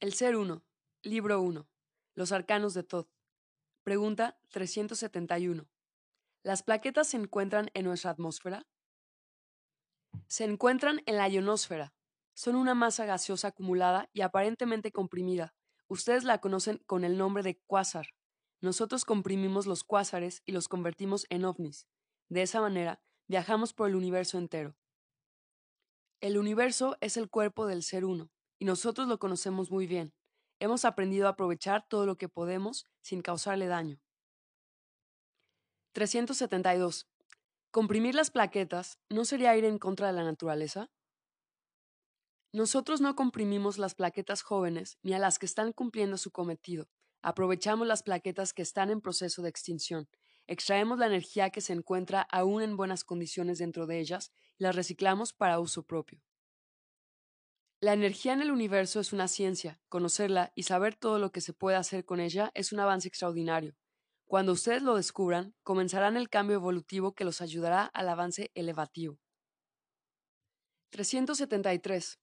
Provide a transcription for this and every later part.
El Ser Uno, Libro 1. Los Arcanos de Thoth. Pregunta 371. ¿Las plaquetas se encuentran en nuestra atmósfera? Se encuentran en la ionosfera. Son una masa gaseosa acumulada y aparentemente comprimida. Ustedes la conocen con el nombre de cuásar. Nosotros comprimimos los cuásares y los convertimos en ovnis. De esa manera, viajamos por el universo entero. El universo es el cuerpo del ser uno, y nosotros lo conocemos muy bien. Hemos aprendido a aprovechar todo lo que podemos sin causarle daño. 372. ¿Comprimir las plaquetas no sería ir en contra de la naturaleza? Nosotros no comprimimos las plaquetas jóvenes ni a las que están cumpliendo su cometido. Aprovechamos las plaquetas que están en proceso de extinción. Extraemos la energía que se encuentra aún en buenas condiciones dentro de ellas y las reciclamos para uso propio. La energía en el universo es una ciencia, conocerla y saber todo lo que se puede hacer con ella es un avance extraordinario. Cuando ustedes lo descubran, comenzarán el cambio evolutivo que los ayudará al avance elevativo. 373.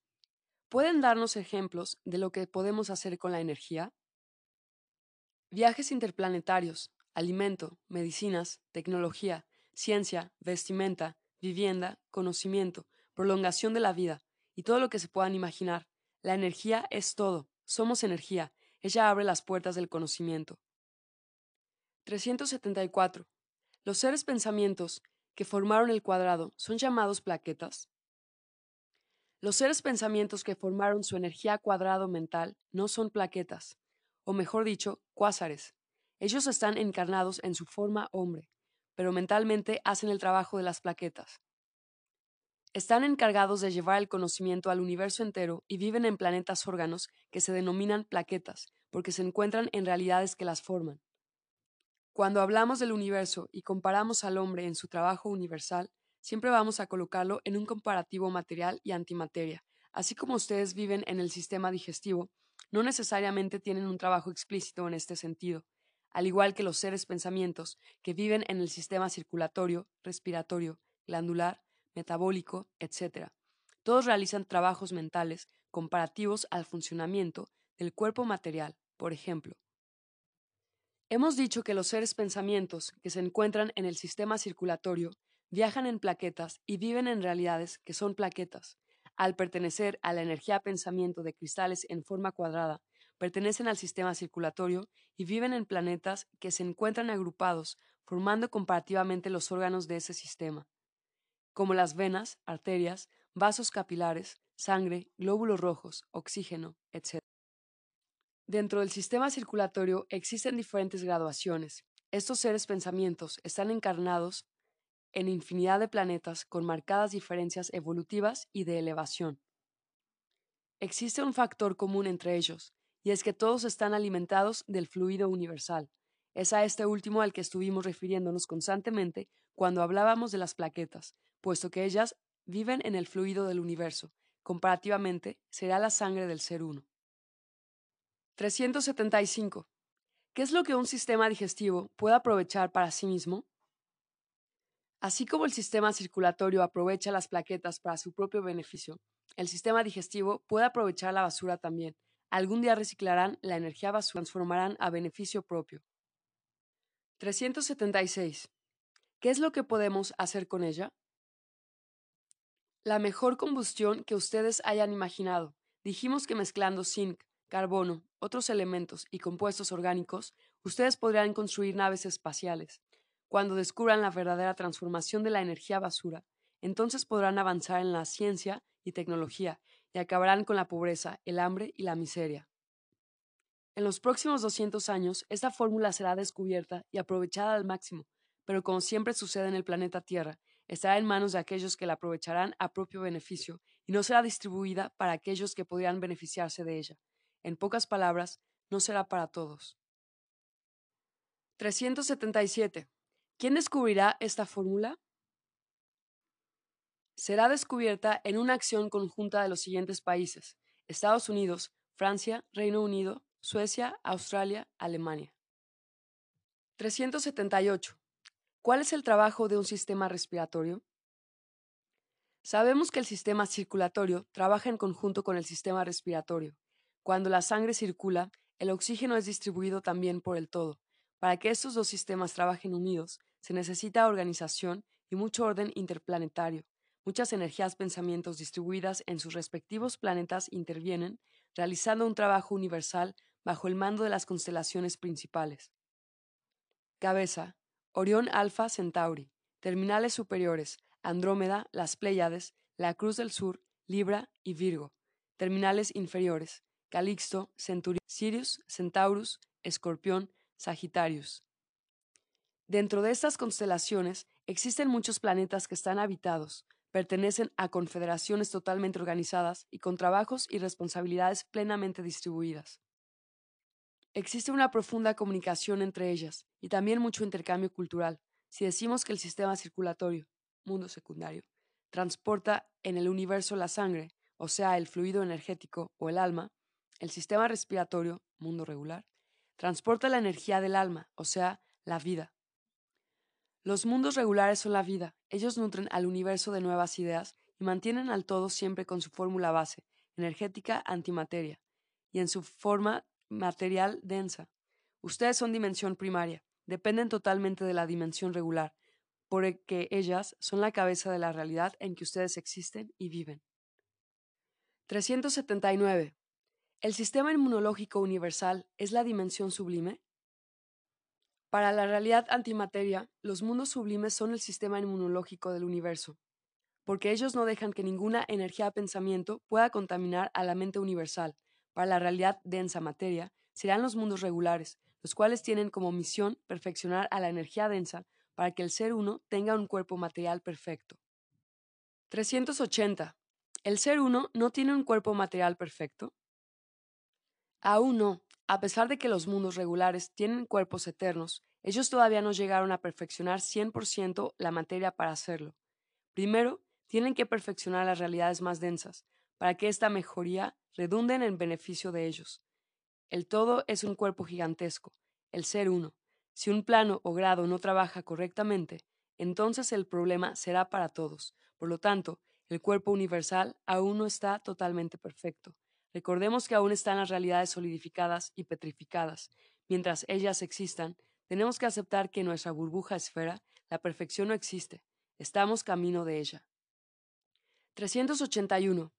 ¿Pueden darnos ejemplos de lo que podemos hacer con la energía? Viajes interplanetarios, alimento, medicinas, tecnología, ciencia, vestimenta, vivienda, conocimiento, prolongación de la vida, y todo lo que se puedan imaginar. La energía es todo, somos energía, ella abre las puertas del conocimiento. 374. ¿Los seres pensamientos que formaron el cuadrado son llamados plaquetas? Los seres pensamientos que formaron su energía cuadrado mental no son plaquetas, o mejor dicho, cuásares. Ellos están encarnados en su forma hombre, pero mentalmente hacen el trabajo de las plaquetas. Están encargados de llevar el conocimiento al universo entero y viven en planetas órganos que se denominan plaquetas, porque se encuentran en realidades que las forman. Cuando hablamos del universo y comparamos al hombre en su trabajo universal, siempre vamos a colocarlo en un comparativo material y antimateria. Así como ustedes viven en el sistema digestivo, no necesariamente tienen un trabajo explícito en este sentido, al igual que los seres pensamientos que viven en el sistema circulatorio, respiratorio, glandular, metabólico, etc. Todos realizan trabajos mentales comparativos al funcionamiento del cuerpo material, por ejemplo. Hemos dicho que los seres pensamientos que se encuentran en el sistema circulatorio viajan en plaquetas y viven en realidades que son plaquetas. Al pertenecer a la energía pensamiento de cristales en forma cuadrada, pertenecen al sistema circulatorio y viven en planetas que se encuentran agrupados, formando comparativamente los órganos de ese sistema como las venas, arterias, vasos capilares, sangre, glóbulos rojos, oxígeno, etc. Dentro del sistema circulatorio existen diferentes graduaciones. Estos seres pensamientos están encarnados en infinidad de planetas con marcadas diferencias evolutivas y de elevación. Existe un factor común entre ellos, y es que todos están alimentados del fluido universal. Es a este último al que estuvimos refiriéndonos constantemente cuando hablábamos de las plaquetas, puesto que ellas viven en el fluido del universo. Comparativamente, será la sangre del ser uno. 375. ¿Qué es lo que un sistema digestivo puede aprovechar para sí mismo? Así como el sistema circulatorio aprovecha las plaquetas para su propio beneficio, el sistema digestivo puede aprovechar la basura también. Algún día reciclarán la energía basura transformarán a beneficio propio. 376. ¿Qué es lo que podemos hacer con ella? La mejor combustión que ustedes hayan imaginado. Dijimos que mezclando zinc, carbono, otros elementos y compuestos orgánicos, ustedes podrían construir naves espaciales. Cuando descubran la verdadera transformación de la energía basura, entonces podrán avanzar en la ciencia y tecnología y acabarán con la pobreza, el hambre y la miseria. En los próximos 200 años, esta fórmula será descubierta y aprovechada al máximo, pero como siempre sucede en el planeta Tierra, estará en manos de aquellos que la aprovecharán a propio beneficio y no será distribuida para aquellos que podrían beneficiarse de ella. En pocas palabras, no será para todos. 377. ¿Quién descubrirá esta fórmula? Será descubierta en una acción conjunta de los siguientes países: Estados Unidos, Francia, Reino Unido, Suecia, Australia, Alemania. 378. ¿Cuál es el trabajo de un sistema respiratorio? Sabemos que el sistema circulatorio trabaja en conjunto con el sistema respiratorio. Cuando la sangre circula, el oxígeno es distribuido también por el todo. Para que estos dos sistemas trabajen unidos, se necesita organización y mucho orden interplanetario. Muchas energías pensamientos distribuidas en sus respectivos planetas intervienen, realizando un trabajo universal bajo el mando de las constelaciones principales. Cabeza. Orión Alfa Centauri. Terminales superiores. Andrómeda, las Pléyades, la Cruz del Sur, Libra y Virgo. Terminales inferiores. Calixto, Centurión, Sirius, Centaurus, Escorpión, Sagitarius. Dentro de estas constelaciones existen muchos planetas que están habitados, pertenecen a confederaciones totalmente organizadas y con trabajos y responsabilidades plenamente distribuidas. Existe una profunda comunicación entre ellas y también mucho intercambio cultural. Si decimos que el sistema circulatorio, mundo secundario, transporta en el universo la sangre, o sea, el fluido energético o el alma, el sistema respiratorio, mundo regular, transporta la energía del alma, o sea, la vida. Los mundos regulares son la vida, ellos nutren al universo de nuevas ideas y mantienen al todo siempre con su fórmula base, energética antimateria, y en su forma material densa. Ustedes son dimensión primaria, dependen totalmente de la dimensión regular, porque ellas son la cabeza de la realidad en que ustedes existen y viven. 379. ¿El sistema inmunológico universal es la dimensión sublime? Para la realidad antimateria, los mundos sublimes son el sistema inmunológico del universo, porque ellos no dejan que ninguna energía de pensamiento pueda contaminar a la mente universal. Para la realidad densa materia, serán los mundos regulares, los cuales tienen como misión perfeccionar a la energía densa para que el ser uno tenga un cuerpo material perfecto. 380. ¿El ser uno no tiene un cuerpo material perfecto? Aún no. A pesar de que los mundos regulares tienen cuerpos eternos, ellos todavía no llegaron a perfeccionar 100% la materia para hacerlo. Primero, tienen que perfeccionar las realidades más densas, para que esta mejoría redunde en beneficio de ellos. El todo es un cuerpo gigantesco, el ser uno. Si un plano o grado no trabaja correctamente, entonces el problema será para todos. Por lo tanto, el cuerpo universal aún no está totalmente perfecto. Recordemos que aún están las realidades solidificadas y petrificadas. Mientras ellas existan, tenemos que aceptar que en nuestra burbuja esfera la perfección no existe. Estamos camino de ella. 381.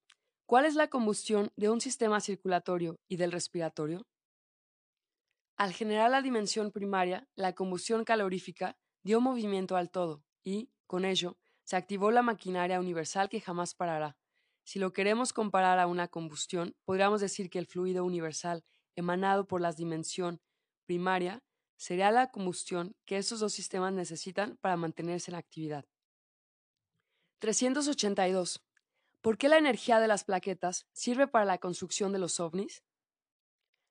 ¿Cuál es la combustión de un sistema circulatorio y del respiratorio? Al generar la dimensión primaria, la combustión calorífica dio movimiento al todo y, con ello, se activó la maquinaria universal que jamás parará. Si lo queremos comparar a una combustión, podríamos decir que el fluido universal emanado por la dimensión primaria sería la combustión que estos dos sistemas necesitan para mantenerse en actividad. 382. ¿Por qué la energía de las plaquetas sirve para la construcción de los ovnis?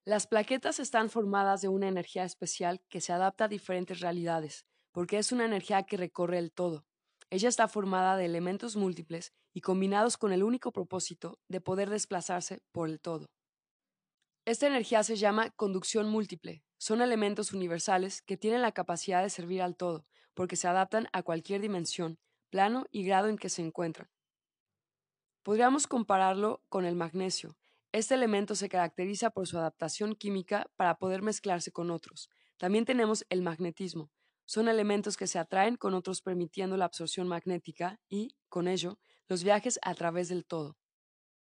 Las plaquetas están formadas de una energía especial que se adapta a diferentes realidades, porque es una energía que recorre el todo. Ella está formada de elementos múltiples y combinados con el único propósito de poder desplazarse por el todo. Esta energía se llama conducción múltiple. Son elementos universales que tienen la capacidad de servir al todo, porque se adaptan a cualquier dimensión, plano y grado en que se encuentran. Podríamos compararlo con el magnesio. Este elemento se caracteriza por su adaptación química para poder mezclarse con otros. También tenemos el magnetismo, son elementos que se atraen con otros permitiendo la absorción magnética y, con ello, los viajes a través del todo.